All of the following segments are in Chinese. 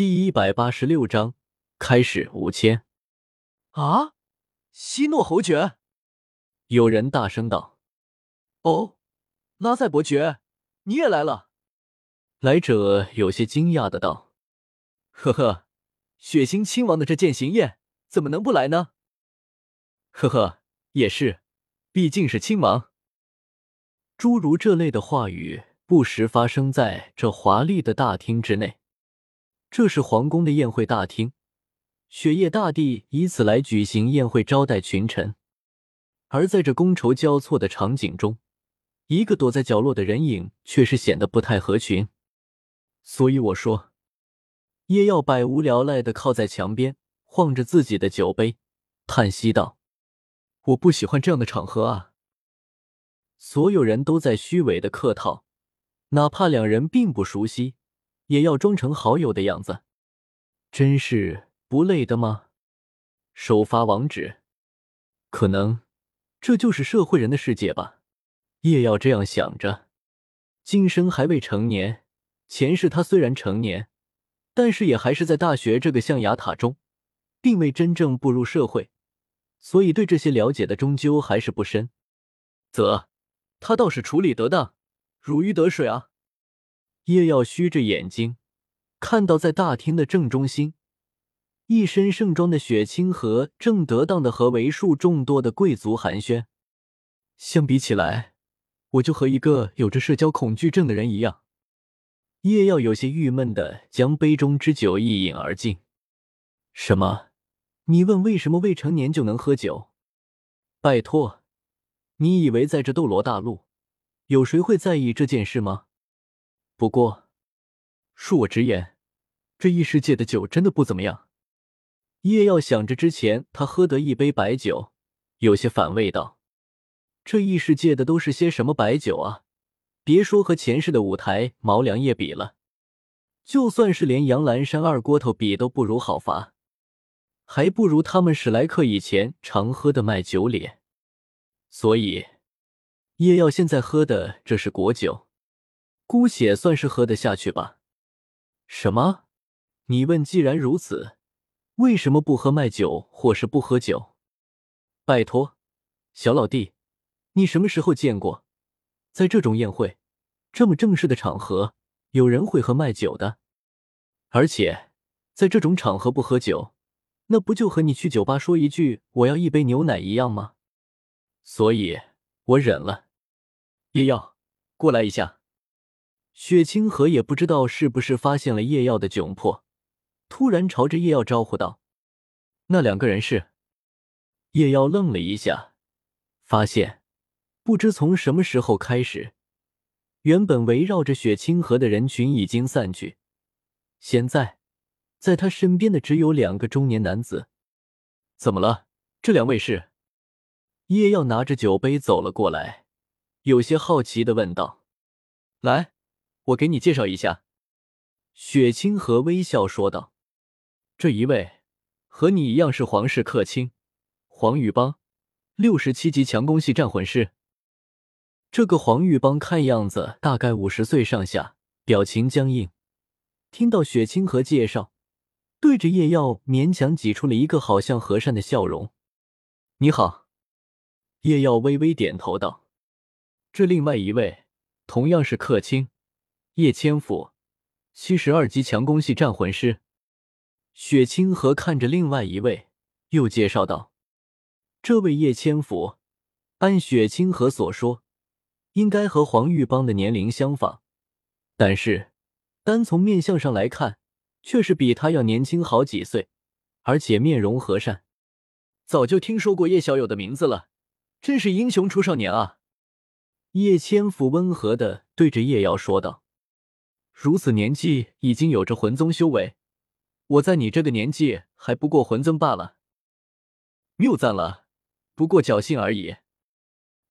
第一百八十六章开始五千。啊！希诺侯爵，有人大声道：“哦，拉塞伯爵，你也来了。”来者有些惊讶的道：“呵呵，血腥亲王的这践行宴怎么能不来呢？”呵呵，也是，毕竟是亲王。诸如这类的话语不时发生在这华丽的大厅之内。这是皇宫的宴会大厅，雪夜大帝以此来举行宴会招待群臣。而在这觥筹交错的场景中，一个躲在角落的人影却是显得不太合群。所以我说，叶耀百无聊赖的靠在墙边，晃着自己的酒杯，叹息道：“我不喜欢这样的场合啊。”所有人都在虚伪的客套，哪怕两人并不熟悉。也要装成好友的样子，真是不累的吗？首发网址，可能这就是社会人的世界吧。叶耀这样想着。今生还未成年，前世他虽然成年，但是也还是在大学这个象牙塔中，并未真正步入社会，所以对这些了解的终究还是不深。则他倒是处理得当，如鱼得水啊。叶耀虚着眼睛，看到在大厅的正中心，一身盛装的雪清河正得当的和为数众多的贵族寒暄。相比起来，我就和一个有着社交恐惧症的人一样。叶耀有些郁闷的将杯中之酒一饮而尽。什么？你问为什么未成年就能喝酒？拜托，你以为在这斗罗大陆，有谁会在意这件事吗？不过，恕我直言，这异世界的酒真的不怎么样。叶耀想着之前他喝得一杯白酒，有些反胃道：“这异世界的都是些什么白酒啊？别说和前世的五台毛良叶比了，就算是连杨澜山二锅头比都不如好伐？还不如他们史莱克以前常喝的麦酒脸。所以，叶耀现在喝的这是果酒。”姑且算是喝得下去吧。什么？你问？既然如此，为什么不喝麦酒，或是不喝酒？拜托，小老弟，你什么时候见过，在这种宴会这么正式的场合，有人会喝麦酒的？而且，在这种场合不喝酒，那不就和你去酒吧说一句“我要一杯牛奶”一样吗？所以我忍了。叶耀，过来一下。雪清河也不知道是不是发现了叶耀的窘迫，突然朝着叶耀招呼道：“那两个人是？”叶耀愣了一下，发现不知从什么时候开始，原本围绕着雪清河的人群已经散去，现在在他身边的只有两个中年男子。怎么了？这两位是？叶耀拿着酒杯走了过来，有些好奇的问道：“来。”我给你介绍一下，雪清河微笑说道：“这一位和你一样是皇室客卿，黄玉邦，六十七级强攻系战魂师。这个黄玉邦看样子大概五十岁上下，表情僵硬。听到雪清河介绍，对着叶耀勉强挤出了一个好像和善的笑容。你好。”叶耀微微点头道：“这另外一位同样是客卿。”叶千府，七十二级强攻系战魂师。雪清河看着另外一位，又介绍道：“这位叶千府，按雪清河所说，应该和黄玉邦的年龄相仿，但是单从面相上来看，却是比他要年轻好几岁，而且面容和善。早就听说过叶小友的名字了，真是英雄出少年啊！”叶千府温和的对着叶瑶说道。如此年纪已经有着魂宗修为，我在你这个年纪还不过魂宗罢了。谬赞了，不过侥幸而已。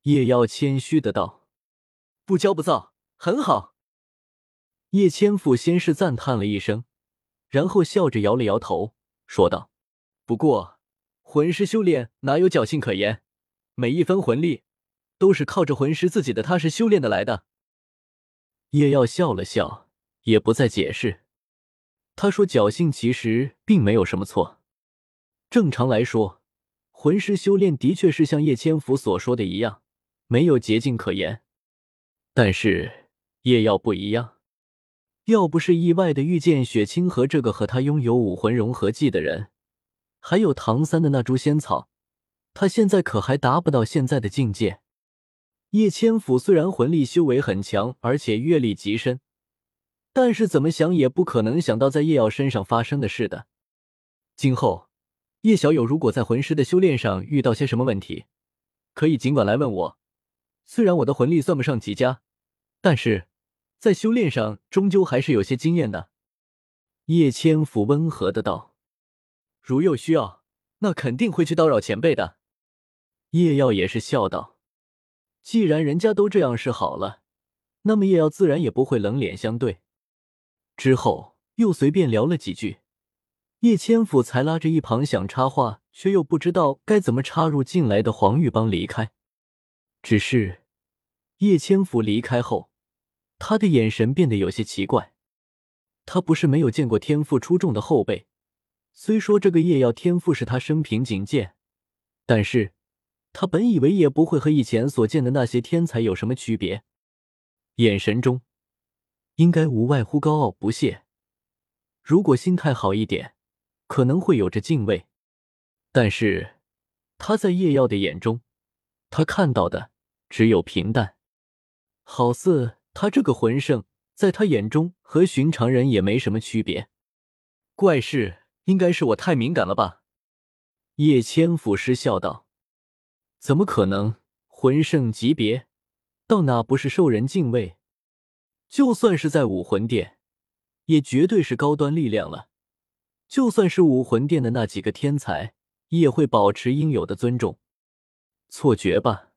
叶妖谦虚的道：“不骄不躁，很好。”叶千府先是赞叹了一声，然后笑着摇了摇头，说道：“不过魂师修炼哪有侥幸可言？每一分魂力都是靠着魂师自己的踏实修炼的来的。”叶耀笑了笑。也不再解释，他说侥幸其实并没有什么错。正常来说，魂师修炼的确是像叶千福所说的一样，没有捷径可言。但是叶耀不一样，要不是意外的遇见雪清河这个和他拥有武魂融合技的人，还有唐三的那株仙草，他现在可还达不到现在的境界。叶千府虽然魂力修为很强，而且阅历极深，但是怎么想也不可能想到在叶耀身上发生的事的。今后。叶小友如果在魂师的修炼上遇到些什么问题，可以尽管来问我。虽然我的魂力算不上极佳，但是在修炼上终究还是有些经验的。叶千府温和的道：“如有需要，那肯定会去叨扰前辈的。”叶耀也是笑道：“既然人家都这样是好了，那么叶耀自然也不会冷脸相对。”之后又随便聊了几句。叶千府才拉着一旁想插话却又不知道该怎么插入进来的黄玉邦离开。只是叶千府离开后，他的眼神变得有些奇怪。他不是没有见过天赋出众的后辈，虽说这个叶耀天赋是他生平仅见，但是他本以为也不会和以前所见的那些天才有什么区别。眼神中应该无外乎高傲不屑。如果心态好一点。可能会有着敬畏，但是他在叶耀的眼中，他看到的只有平淡，好似他这个魂圣在他眼中和寻常人也没什么区别。怪事，应该是我太敏感了吧？叶千府失笑道：“怎么可能？魂圣级别到哪不是受人敬畏？就算是在武魂殿，也绝对是高端力量了。”就算是武魂殿的那几个天才，也会保持应有的尊重。错觉吧？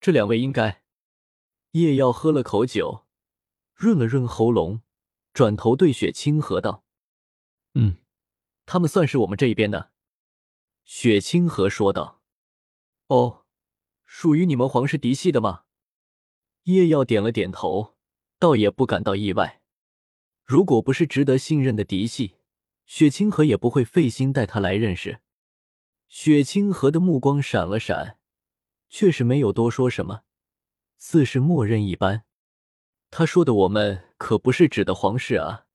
这两位应该。叶耀喝了口酒，润了润喉咙，转头对雪清河道：“嗯，他们算是我们这一边的。”雪清河说道：“哦，属于你们皇室嫡系的吗？”叶耀点了点头，倒也不感到意外。如果不是值得信任的嫡系，雪清河也不会费心带他来认识。雪清河的目光闪了闪，却是没有多说什么，似是默认一般。他说的“我们”可不是指的皇室啊。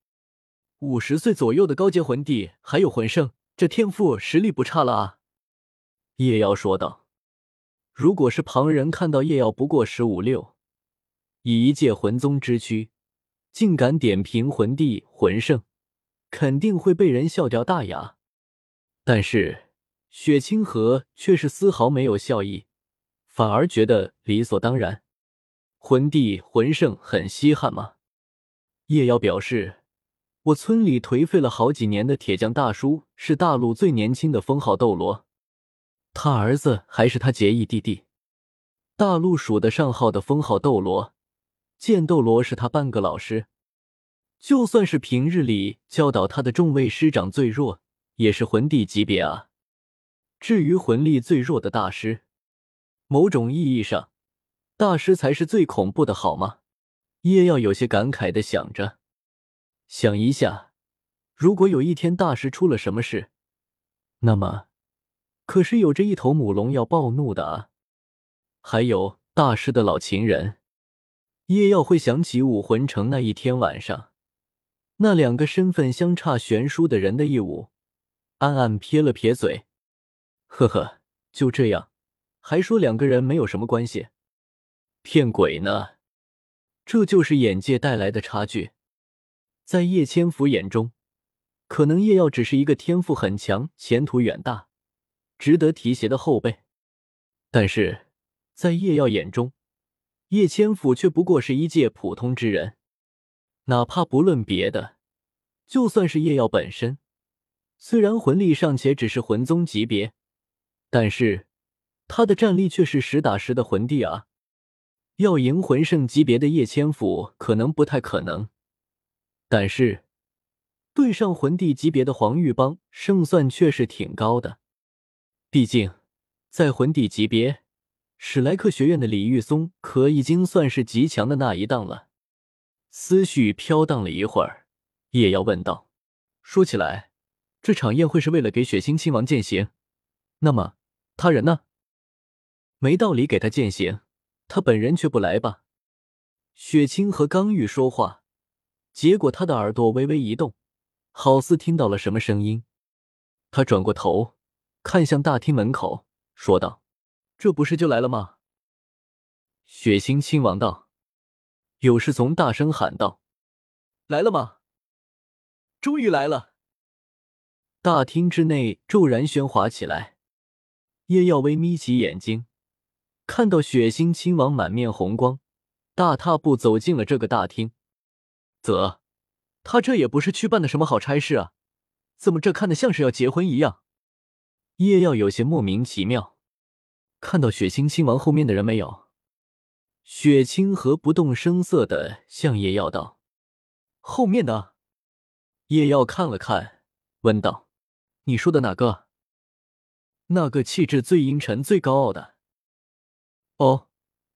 五十岁左右的高阶魂帝还有魂圣，这天赋实力不差了啊。叶瑶说道：“如果是旁人看到叶瑶不过十五六，以一介魂宗之躯，竟敢点评魂帝、魂圣。”肯定会被人笑掉大牙，但是雪清河却是丝毫没有笑意，反而觉得理所当然。魂帝魂圣很稀罕吗？叶瑶表示，我村里颓废了好几年的铁匠大叔是大陆最年轻的封号斗罗，他儿子还是他结义弟弟。大陆数得上号的封号斗罗，剑斗罗是他半个老师。就算是平日里教导他的众位师长最弱，也是魂帝级别啊。至于魂力最弱的大师，某种意义上，大师才是最恐怖的，好吗？叶耀有些感慨的想着，想一下，如果有一天大师出了什么事，那么可是有着一头母龙要暴怒的啊！还有大师的老情人，叶耀会想起武魂城那一天晚上。那两个身份相差悬殊的人的义务，暗暗撇了撇嘴，呵呵，就这样，还说两个人没有什么关系，骗鬼呢！这就是眼界带来的差距。在叶千福眼中，可能叶耀只是一个天赋很强、前途远大、值得提携的后辈，但是在叶耀眼中，叶千府却不过是一介普通之人。哪怕不论别的，就算是叶耀本身，虽然魂力尚且只是魂宗级别，但是他的战力却是实打实的魂帝啊！要赢魂圣级别的叶千府可能不太可能，但是对上魂帝级别的黄玉邦，胜算却是挺高的。毕竟在魂帝级别，史莱克学院的李玉松可已经算是极强的那一档了。思绪飘荡了一会儿，叶瑶问道：“说起来，这场宴会是为了给血腥亲王践行，那么他人呢？没道理给他践行，他本人却不来吧？雪清和刚玉说话，结果他的耳朵微微一动，好似听到了什么声音。他转过头，看向大厅门口，说道：“这不是就来了吗？”血腥亲王道：“有侍从大声喊道：‘来了吗？终于来了！’”大厅之内骤然喧哗起来。叶耀威眯起眼睛。看到血腥亲王满面红光，大踏步走进了这个大厅。啧，他这也不是去办的什么好差事啊，怎么这看的像是要结婚一样？叶耀有些莫名其妙。看到血腥亲王后面的人没有？雪清河不动声色的向叶耀道：“后面的。”叶耀看了看，问道：“你说的哪个？那个气质最阴沉、最高傲的？”哦，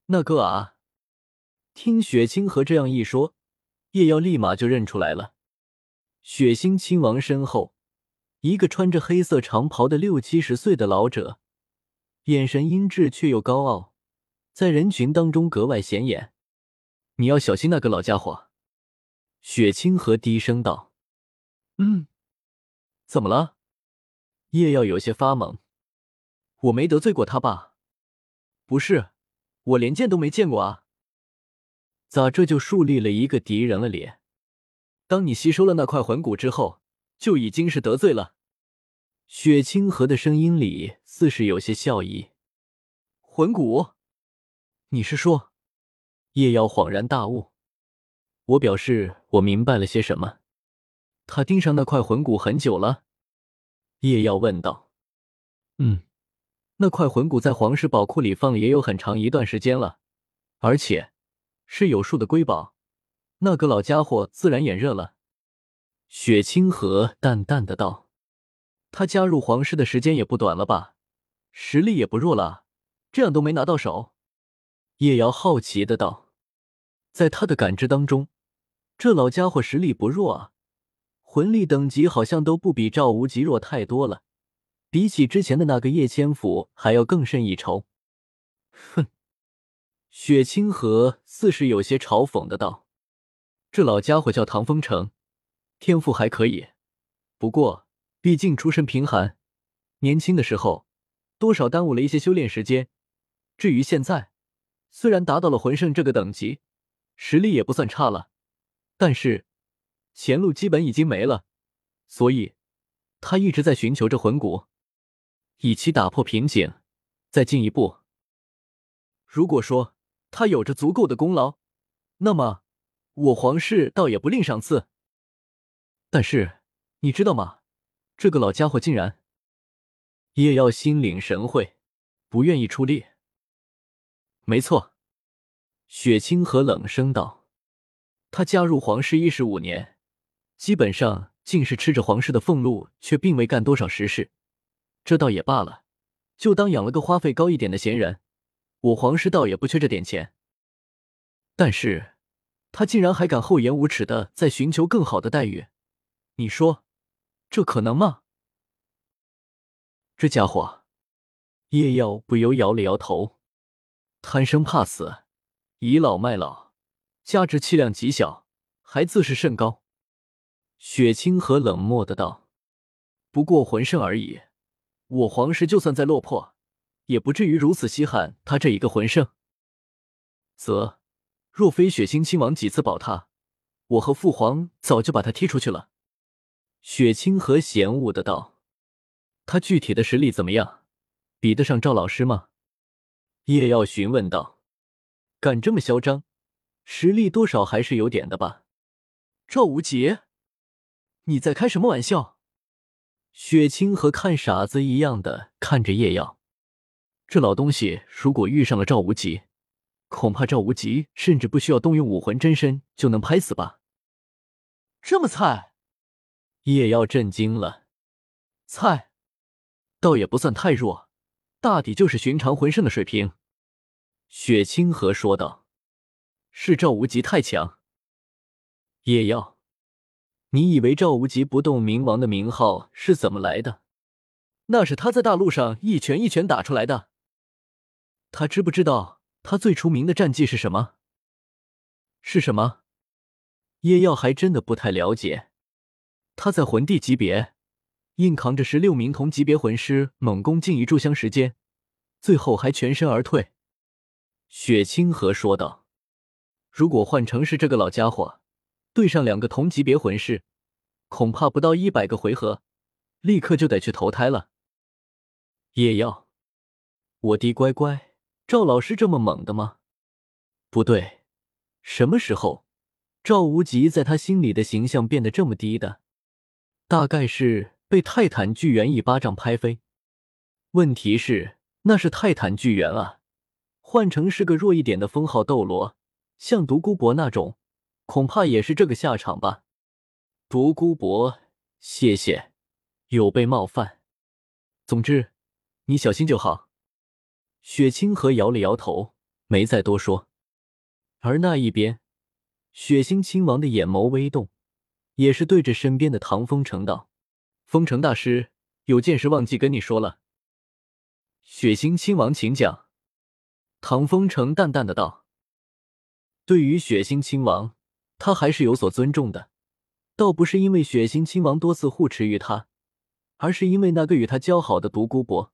那个啊！听雪清河这样一说，叶耀立马就认出来了。血腥亲王身后，一个穿着黑色长袍的六七十岁的老者，眼神阴鸷却又高傲，在人群当中格外显眼。你要小心那个老家伙。雪清河低声道：“嗯，怎么了？”叶耀有些发懵：“我没得罪过他吧？”不是，我连见都没见过啊！咋这就树立了一个敌人了咧？当你吸收了那块魂骨之后，就已经是得罪了。雪清河的声音里似是有些笑意。魂骨？你是说？叶耀恍然大悟。我表示我明白了些什么。他盯上那块魂骨很久了？叶耀问道。嗯。那块魂骨在皇室宝库里放了也有很长一段时间了，而且是有数的瑰宝，那个老家伙自然眼热了。雪清河淡淡的道：“他加入皇室的时间也不短了吧，实力也不弱了，这样都没拿到手。”叶瑶好奇的道：“在他的感知当中，这老家伙实力不弱啊，魂力等级好像都不比赵无极弱太多了。”比起之前的那个叶千府还要更胜一筹。哼，雪清河似是有些嘲讽的道：“这老家伙叫唐风城，天赋还可以，不过毕竟出身贫寒，年轻的时候多少耽误了一些修炼时间。至于现在，虽然达到了魂圣这个等级，实力也不算差了，但是前路基本已经没了，所以他一直在寻求着魂骨。”以期打破瓶颈，再进一步。如果说他有着足够的功劳，那么我皇室倒也不吝赏赐。但是你知道吗？这个老家伙竟然……叶耀心领神会，不愿意出力。没错，雪清河冷声道：“他加入皇室一十五年，基本上竟是吃着皇室的俸禄，却并未干多少实事。”这倒也罢了，就当养了个花费高一点的闲人，我皇室倒也不缺这点钱。但是，他竟然还敢厚颜无耻的在寻求更好的待遇，你说，这可能吗？这家伙，叶耀不由摇了摇头，贪生怕死，倚老卖老，加之气量极小，还自视甚高。雪清河冷漠的道：“不过魂圣而已。”我皇室就算再落魄，也不至于如此稀罕他这一个魂圣。则，若非雪清亲王几次保他，我和父皇早就把他踢出去了。雪清河嫌恶的道：“他具体的实力怎么样？比得上赵老师吗？”叶耀询问道：“敢这么嚣张，实力多少还是有点的吧？”赵无极，你在开什么玩笑？雪清河看傻子一样的看着叶耀，这老东西如果遇上了赵无极，恐怕赵无极甚至不需要动用武魂真身就能拍死吧？这么菜？叶耀震惊了。菜，倒也不算太弱，大抵就是寻常魂圣的水平。雪清河说道：“是赵无极太强。”叶耀，你以为赵无极不动明王的名号是怎么来的？那是他在大陆上一拳一拳打出来的。他知不知道他最出名的战绩是什么？是什么？叶耀还真的不太了解。他在魂帝级别，硬扛着十六名同级别魂师猛攻近一炷香时间，最后还全身而退。雪清河说道：“如果换成是这个老家伙，对上两个同级别魂师，恐怕不到一百个回合，立刻就得去投胎了。”叶耀，我的乖乖，赵老师这么猛的吗？不对，什么时候赵无极在他心里的形象变得这么低的？大概是被泰坦巨猿一巴掌拍飞。问题是，那是泰坦巨猿啊，换成是个弱一点的封号斗罗，像独孤博那种，恐怕也是这个下场吧。独孤博，谢谢，有被冒犯。总之。你小心就好。雪清河摇了摇头，没再多说。而那一边，血腥亲王的眼眸微动，也是对着身边的唐风城道：“风城大师，有件事忘记跟你说了。”血腥亲王，请讲。唐风城淡淡的道：“对于血腥亲王，他还是有所尊重的，倒不是因为血腥亲王多次护持于他，而是因为那个与他交好的独孤博。”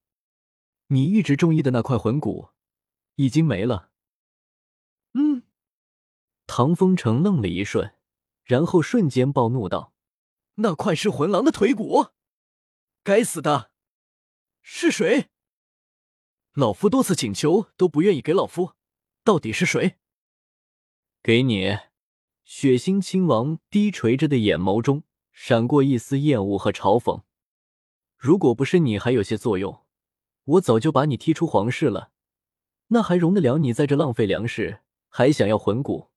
你一直中意的那块魂骨，已经没了。嗯，唐风城愣了一瞬，然后瞬间暴怒道：“那块是魂狼的腿骨！该死的，是谁？老夫多次请求都不愿意给老夫，到底是谁？给你。”血腥亲王低垂着的眼眸中闪过一丝厌恶和嘲讽。如果不是你还有些作用。我早就把你踢出皇室了，那还容得了你在这浪费粮食，还想要魂骨？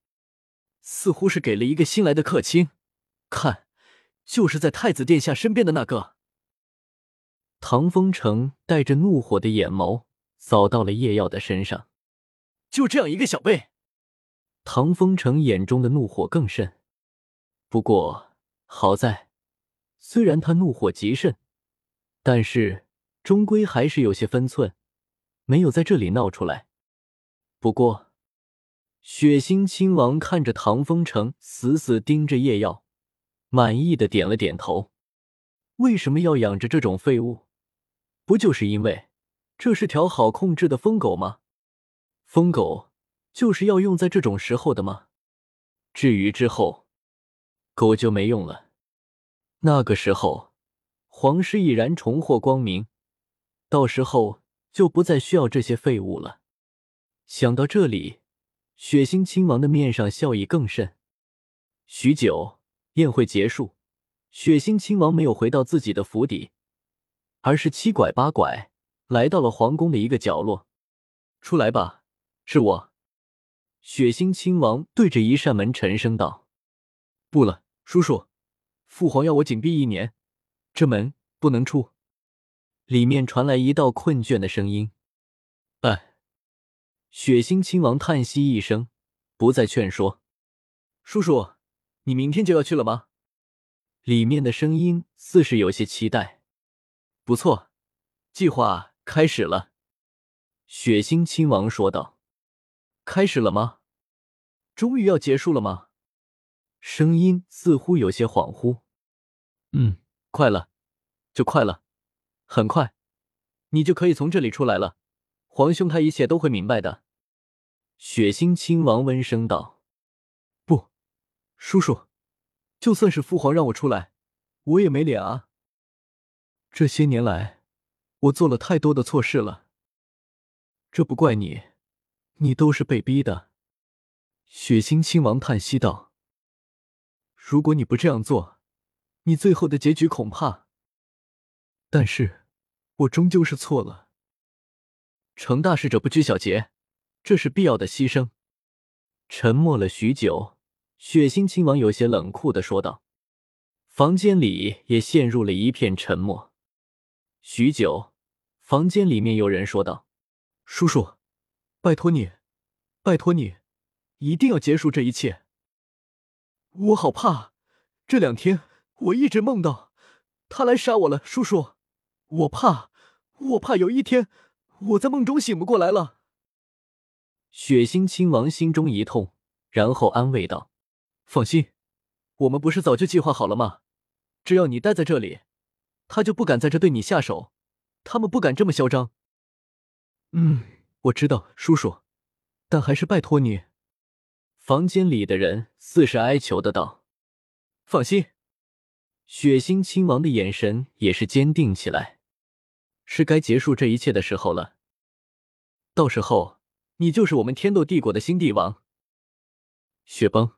似乎是给了一个新来的客卿，看，就是在太子殿下身边的那个。唐风城带着怒火的眼眸扫到了叶耀的身上，就这样一个小辈。唐风城眼中的怒火更甚，不过好在，虽然他怒火极甚，但是。终归还是有些分寸，没有在这里闹出来。不过，血腥亲王看着唐风城，死死盯着叶耀，满意的点了点头。为什么要养着这种废物？不就是因为这是条好控制的疯狗吗？疯狗就是要用在这种时候的吗？至于之后，狗就没用了。那个时候，皇室已然重获光明。到时候就不再需要这些废物了。想到这里，血腥亲王的面上笑意更甚。许久，宴会结束，血腥亲王没有回到自己的府邸，而是七拐八拐来到了皇宫的一个角落。出来吧，是我。血腥亲王对着一扇门沉声道：“不了，叔叔，父皇要我紧闭一年，这门不能出。”里面传来一道困倦的声音：“哎。”血腥亲王叹息一声，不再劝说：“叔叔，你明天就要去了吗？”里面的声音似是有些期待。“不错，计划开始了。”血腥亲王说道。“开始了吗？终于要结束了吗？”声音似乎有些恍惚。“嗯，快了，就快了。”很快，你就可以从这里出来了。皇兄他一切都会明白的。”血腥亲王温声道。“不，叔叔，就算是父皇让我出来，我也没脸啊。这些年来，我做了太多的错事了。这不怪你，你都是被逼的。”血腥亲王叹息道。“如果你不这样做，你最后的结局恐怕……但是。”我终究是错了。成大事者不拘小节，这是必要的牺牲。沉默了许久，血腥亲王有些冷酷的说道。房间里也陷入了一片沉默。许久，房间里面有人说道：“叔叔，拜托你，拜托你，一定要结束这一切。我好怕，这两天我一直梦到他来杀我了，叔叔，我怕，我怕有一天我在梦中醒不过来了。血腥亲王心中一痛，然后安慰道：“放心，我们不是早就计划好了吗？只要你待在这里，他就不敢在这对你下手，他们不敢这么嚣张。”嗯，我知道，叔叔，但还是拜托你。房间里的人似是哀求的道：“放心。”血腥亲王的眼神也是坚定起来。是该结束这一切的时候了。到时候，你就是我们天斗帝国的新帝王。雪崩。